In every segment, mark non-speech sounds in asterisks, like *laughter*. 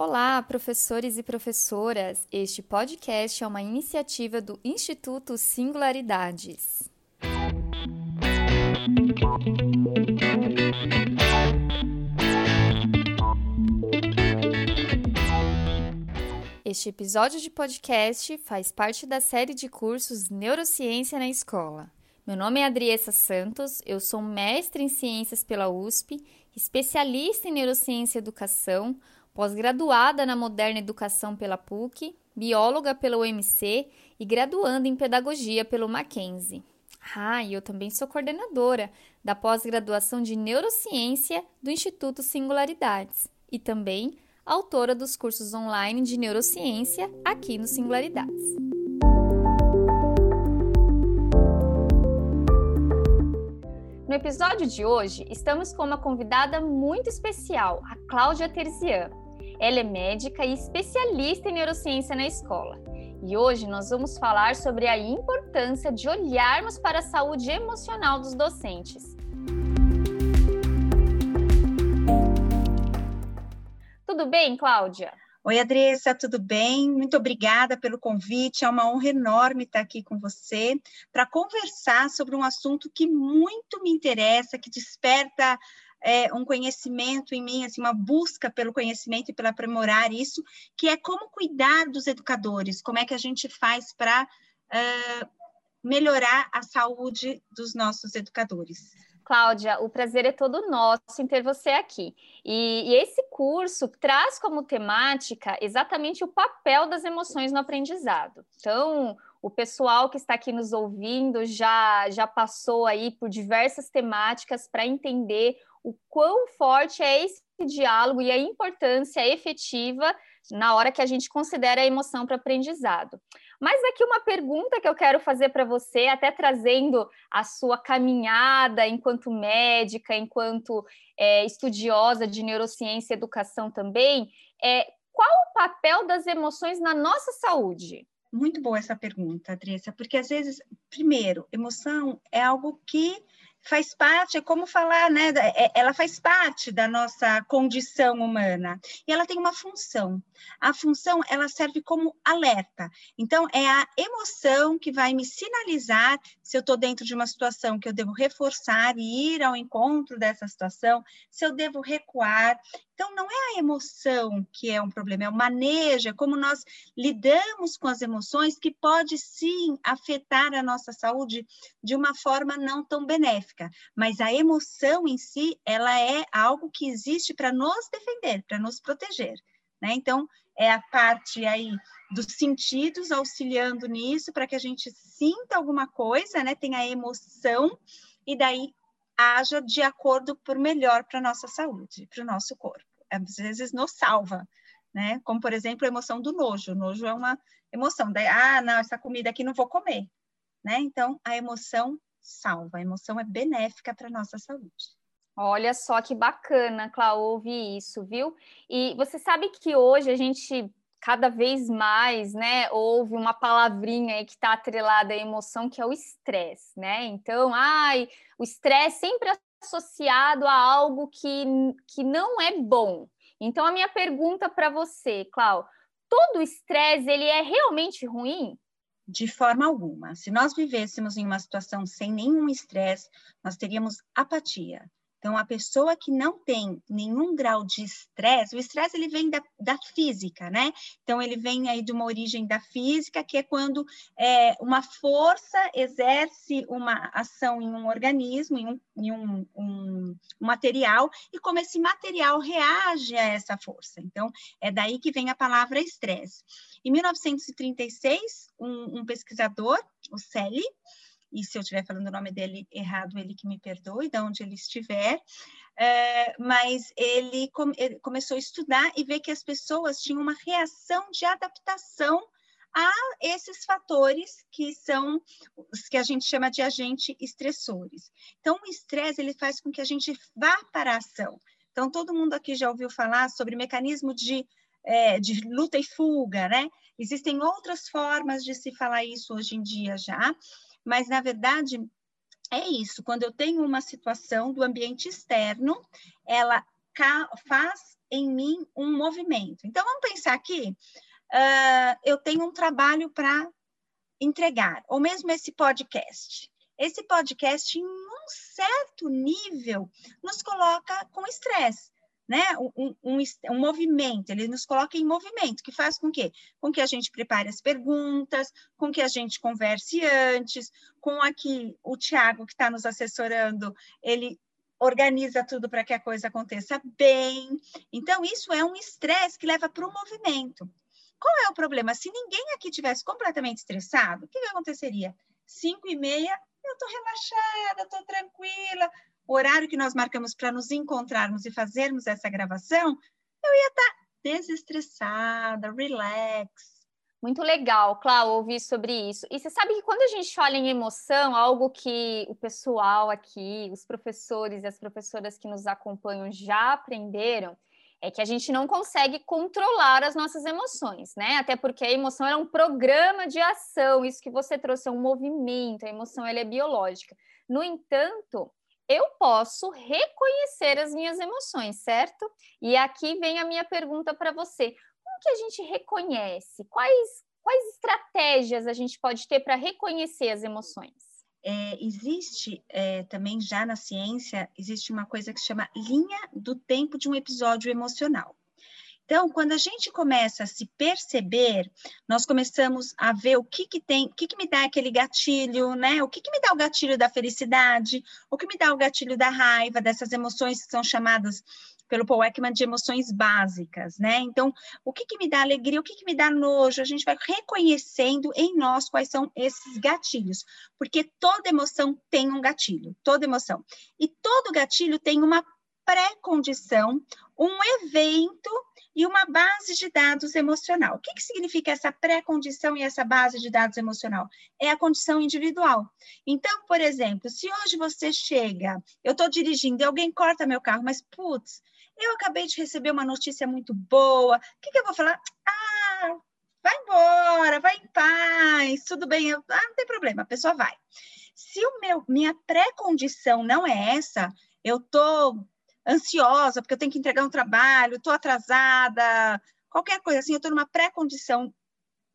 Olá, professores e professoras! Este podcast é uma iniciativa do Instituto Singularidades. Este episódio de podcast faz parte da série de cursos Neurociência na Escola. Meu nome é Adriessa Santos, eu sou mestre em Ciências pela USP, especialista em Neurociência e Educação, pós-graduada na Moderna Educação pela PUC, bióloga pela UMC e graduanda em Pedagogia pelo Mackenzie. Ah, e eu também sou coordenadora da pós-graduação de Neurociência do Instituto Singularidades e também autora dos cursos online de neurociência aqui no Singularidades. No episódio de hoje, estamos com uma convidada muito especial, a Cláudia Terzian. Ela é médica e especialista em neurociência na escola. E hoje nós vamos falar sobre a importância de olharmos para a saúde emocional dos docentes. Tudo bem, Cláudia? Oi, Adressa, tudo bem? Muito obrigada pelo convite. É uma honra enorme estar aqui com você para conversar sobre um assunto que muito me interessa, que desperta é, um conhecimento em mim, assim, uma busca pelo conhecimento e pelo aprimorar isso, que é como cuidar dos educadores, como é que a gente faz para uh, melhorar a saúde dos nossos educadores. Cláudia, o prazer é todo nosso em ter você aqui. E, e, esse curso traz como temática exatamente o papel das emoções no aprendizado. Então, o pessoal que está aqui nos ouvindo já, já passou aí por diversas temáticas para entender o quão forte é esse diálogo e a importância efetiva na hora que a gente considera a emoção para aprendizado. Mas aqui uma pergunta que eu quero fazer para você, até trazendo a sua caminhada enquanto médica, enquanto é, estudiosa de neurociência e educação também, é qual o papel das emoções na nossa saúde? Muito boa essa pergunta, Adriana, porque às vezes, primeiro, emoção é algo que faz parte, é como falar, né? É, ela faz parte da nossa condição humana e ela tem uma função. A função ela serve como alerta. Então é a emoção que vai me sinalizar se eu estou dentro de uma situação que eu devo reforçar e ir ao encontro dessa situação, se eu devo recuar. Então, não é a emoção que é um problema, é o manejo, é como nós lidamos com as emoções que pode sim afetar a nossa saúde de uma forma não tão benéfica. Mas a emoção em si, ela é algo que existe para nos defender, para nos proteger. Né? Então, é a parte aí dos sentidos auxiliando nisso para que a gente sinta alguma coisa, né? Tenha emoção e daí haja de acordo por melhor para a nossa saúde, para o nosso corpo às vezes nos salva, né? Como, por exemplo, a emoção do nojo. O nojo é uma emoção. Daí, ah, não, essa comida aqui não vou comer, né? Então, a emoção salva, a emoção é benéfica para a nossa saúde. Olha só que bacana, Clau, ouvir isso, viu? E você sabe que hoje a gente cada vez mais, né, ouve uma palavrinha aí que está atrelada à emoção, que é o estresse, né? Então, ai, o estresse sempre associado a algo que, que não é bom. Então, a minha pergunta para você, Clau, todo estresse ele é realmente ruim? De forma alguma. Se nós vivêssemos em uma situação sem nenhum estresse, nós teríamos apatia, então, a pessoa que não tem nenhum grau de estresse, o estresse ele vem da, da, física, né? Então, ele vem aí de uma origem da física, que é quando é, uma força exerce uma ação em um organismo, em, um, em um, um, um, material, e como esse material reage a essa força. Então, é daí que vem a palavra estresse. Em 1936, um, um pesquisador, o Selle, e se eu estiver falando o nome dele errado, ele que me perdoe, de onde ele estiver, é, mas ele, ele começou a estudar e ver que as pessoas tinham uma reação de adaptação a esses fatores que são os que a gente chama de agentes estressores. Então, o estresse ele faz com que a gente vá para a ação. Então, todo mundo aqui já ouviu falar sobre mecanismo de, é, de luta e fuga, né? Existem outras formas de se falar isso hoje em dia já, mas na verdade é isso. Quando eu tenho uma situação do ambiente externo, ela faz em mim um movimento. Então, vamos pensar aqui, uh, eu tenho um trabalho para entregar, ou mesmo esse podcast. Esse podcast, em um certo nível, nos coloca com estresse né, um, um, um, movimento, ele nos coloca em movimento, que faz com que, com que a gente prepare as perguntas, com que a gente converse antes, com aqui o Tiago, que está nos assessorando, ele organiza tudo para que a coisa aconteça bem. Então, isso é um estresse que leva para o movimento. Qual é o problema? Se ninguém aqui tivesse completamente estressado, o que, que aconteceria? Cinco e meia, eu estou relaxada, estou tranquila, o horário que nós marcamos para nos encontrarmos e fazermos essa gravação, eu ia estar tá desestressada, relax. Muito legal, Clau, ouvir sobre isso. E você sabe que quando a gente fala em emoção, algo que o pessoal aqui, os professores e as professoras que nos acompanham já aprenderam, é que a gente não consegue controlar as nossas emoções, né? Até porque a emoção é um programa de ação, isso que você trouxe é um movimento, a emoção ela é biológica. No entanto, eu posso reconhecer as minhas emoções, certo? E aqui vem a minha pergunta para você: como que a gente reconhece? Quais, quais estratégias a gente pode ter para reconhecer as emoções? É, existe é, também já na ciência existe uma coisa que se chama linha do tempo de um episódio emocional. Então, quando a gente começa a se perceber, nós começamos a ver o que que tem, o que que me dá aquele gatilho, né? O que que me dá o gatilho da felicidade, o que me dá o gatilho da raiva, dessas emoções que são chamadas pelo Paul Ekman de emoções básicas, né? Então, o que que me dá alegria, o que que me dá nojo, a gente vai reconhecendo em nós quais são esses gatilhos, porque toda emoção tem um gatilho, toda emoção. E todo gatilho tem uma pré-condição, um evento e uma base de dados emocional. O que, que significa essa pré-condição e essa base de dados emocional? É a condição individual. Então, por exemplo, se hoje você chega, eu estou dirigindo e alguém corta meu carro, mas putz, eu acabei de receber uma notícia muito boa, o que, que eu vou falar? Ah, vai embora, vai em paz, tudo bem, eu, ah, não tem problema, a pessoa vai. Se o meu, minha pré-condição não é essa, eu estou ansiosa, porque eu tenho que entregar um trabalho, estou atrasada, qualquer coisa assim, eu estou numa pré-condição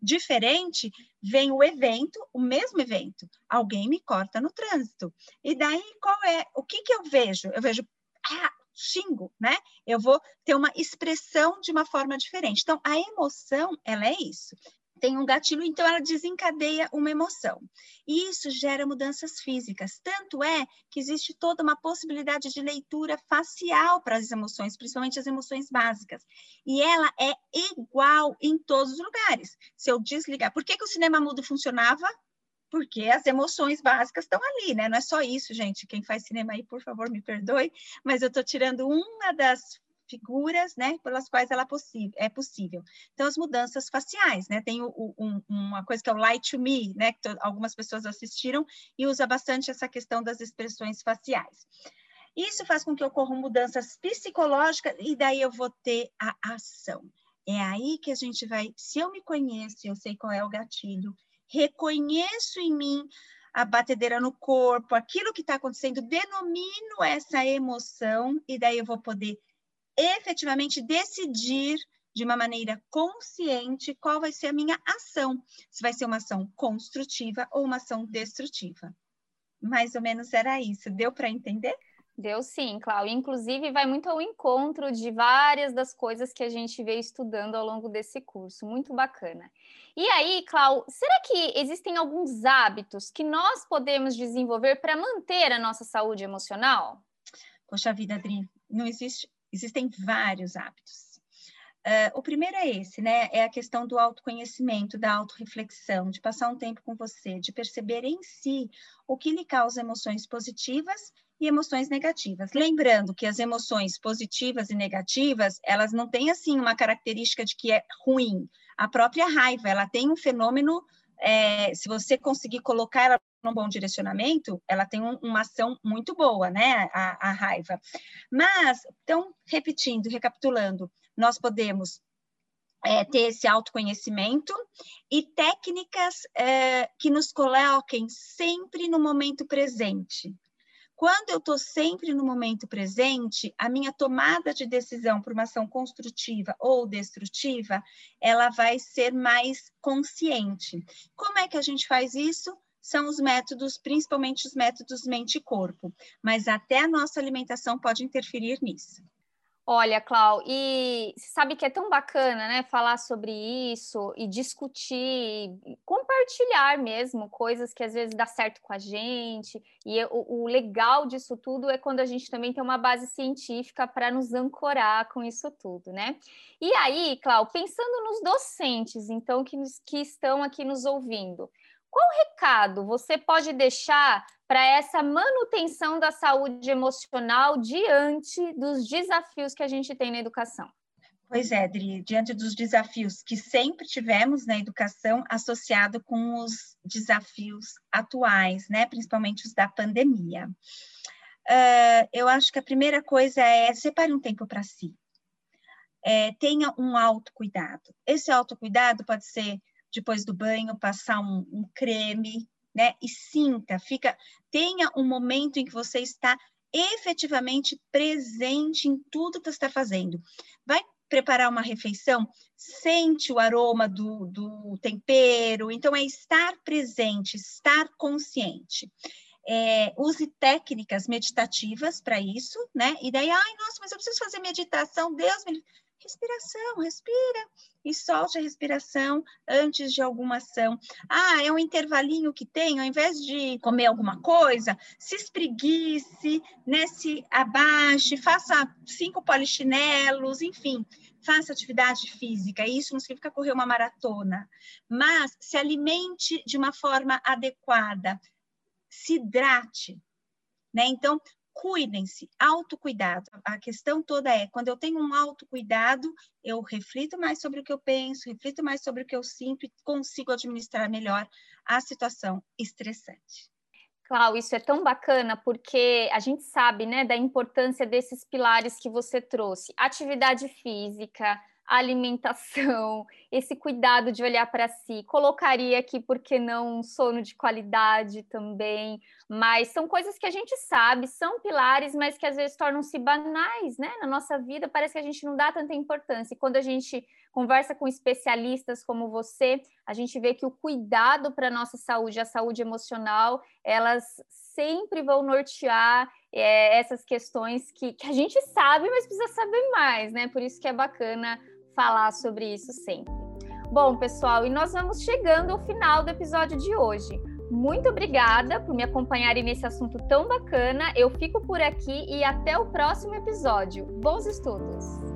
diferente, vem o evento, o mesmo evento, alguém me corta no trânsito. E daí, qual é, o que que eu vejo? Eu vejo, ah, xingo, né? Eu vou ter uma expressão de uma forma diferente. Então, a emoção, ela é isso tem um gatilho, então ela desencadeia uma emoção. E isso gera mudanças físicas. Tanto é que existe toda uma possibilidade de leitura facial para as emoções, principalmente as emoções básicas. E ela é igual em todos os lugares. Se eu desligar, por que, que o cinema mudo funcionava? porque as emoções básicas estão ali, né? Não é só isso, gente. Quem faz cinema aí, por favor, me perdoe, mas eu estou tirando uma das figuras, né, pelas quais ela é possível. Então, as mudanças faciais, né, tem o, um, uma coisa que é o Light to Me, né, que algumas pessoas assistiram e usa bastante essa questão das expressões faciais. Isso faz com que ocorram mudanças psicológicas e daí eu vou ter a ação. É aí que a gente vai, se eu me conheço, eu sei qual é o gatilho, reconheço em mim a batedeira no corpo, aquilo que está acontecendo, denomino essa emoção e daí eu vou poder efetivamente decidir de uma maneira consciente qual vai ser a minha ação, se vai ser uma ação construtiva ou uma ação destrutiva. Mais ou menos era isso. Deu para entender? Deu sim, Cláudia. Inclusive, vai muito ao encontro de várias das coisas que a gente veio estudando ao longo desse curso. Muito bacana. E aí, Cláudia, será que existem alguns hábitos que nós podemos desenvolver para manter a nossa saúde emocional? Poxa vida, Adri, não existe Existem vários hábitos. Uh, o primeiro é esse, né? É a questão do autoconhecimento, da autorreflexão, de passar um tempo com você, de perceber em si o que lhe causa emoções positivas e emoções negativas. Lembrando que as emoções positivas e negativas, elas não têm assim uma característica de que é ruim. A própria raiva, ela tem um fenômeno, é, se você conseguir colocar ela um bom direcionamento, ela tem um, uma ação muito boa, né? A, a, raiva. Mas, então, repetindo, recapitulando, nós podemos é, ter esse autoconhecimento e técnicas é, que nos coloquem sempre no momento presente. Quando eu estou sempre no momento presente, a minha tomada de decisão por uma ação construtiva ou destrutiva, ela vai ser mais consciente. Como é que a gente faz isso? São os métodos, principalmente os métodos mente-corpo, mas até a nossa alimentação pode interferir nisso. Olha, Clau, e sabe que é tão bacana, né, falar sobre isso e discutir, compartilhar mesmo coisas que às vezes dá certo com a gente. E o, o legal disso tudo é quando a gente também tem uma base científica para nos ancorar com isso tudo, né? E aí, Clau, pensando nos docentes, então, que, que estão aqui nos ouvindo, qual recado você pode deixar para essa manutenção da saúde emocional diante dos desafios que a gente tem na educação? Pois é, Adri, diante dos desafios que sempre tivemos na educação, associado com os desafios atuais, né, principalmente os da pandemia. Uh, eu acho que a primeira coisa é separe um tempo para si. É, tenha um autocuidado. Esse autocuidado pode ser depois do banho, passar um, um creme, né? E sinta, fica, tenha um momento em que você está efetivamente presente em tudo que você está fazendo. Vai preparar uma refeição, sente o aroma do, do tempero, então é estar presente, estar consciente. É, use técnicas meditativas para isso, né? E daí, ai, nossa, mas eu preciso fazer meditação, Deus me respiração, respira e solte a respiração antes de alguma ação. Ah, é um intervalinho que tem, ao invés de comer alguma coisa, se espreguice, né, se abaixe, faça cinco polichinelos, enfim, faça atividade física. Isso não significa correr uma maratona, mas se alimente de uma forma adequada, se hidrate, né? Então, cuidem-se, autocuidado. A questão toda é, quando eu tenho um autocuidado, eu reflito mais sobre o que eu penso, reflito mais sobre o que eu sinto e consigo administrar melhor a situação estressante. Clau, isso é tão bacana porque a gente sabe, né, da importância desses pilares que você trouxe: atividade física, alimentação, *laughs* esse cuidado de olhar para si. Colocaria aqui, por que não, um sono de qualidade também, mas são coisas que a gente sabe, são pilares, mas que às vezes tornam-se banais, né? Na nossa vida, parece que a gente não dá tanta importância. E quando a gente conversa com especialistas como você, a gente vê que o cuidado para a nossa saúde, a saúde emocional, elas sempre vão nortear é, essas questões que, que a gente sabe, mas precisa saber mais, né? Por isso que é bacana falar sobre isso sempre. Bom, pessoal, e nós vamos chegando ao final do episódio de hoje. Muito obrigada por me acompanharem nesse assunto tão bacana. Eu fico por aqui e até o próximo episódio. Bons estudos!